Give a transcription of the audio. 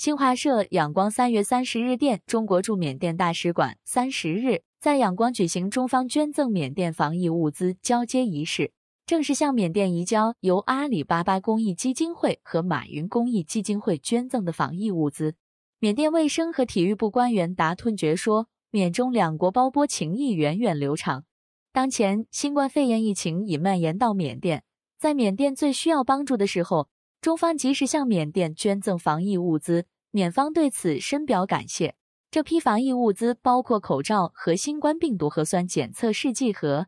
新华社仰光三月三十日电，中国驻缅甸大使馆三十日在仰光举行中方捐赠缅甸防疫物资交接仪式，正式向缅甸移交由阿里巴巴公益基金会和马云公益基金会捐赠的防疫物资。缅甸卫生和体育部官员达吞爵说：“缅中两国胞波情谊源远流长。当前新冠肺炎疫情已蔓延到缅甸，在缅甸最需要帮助的时候，中方及时向缅甸捐赠防疫物资，缅方对此深表感谢。这批防疫物资包括口罩和新冠病毒核酸检测试剂盒。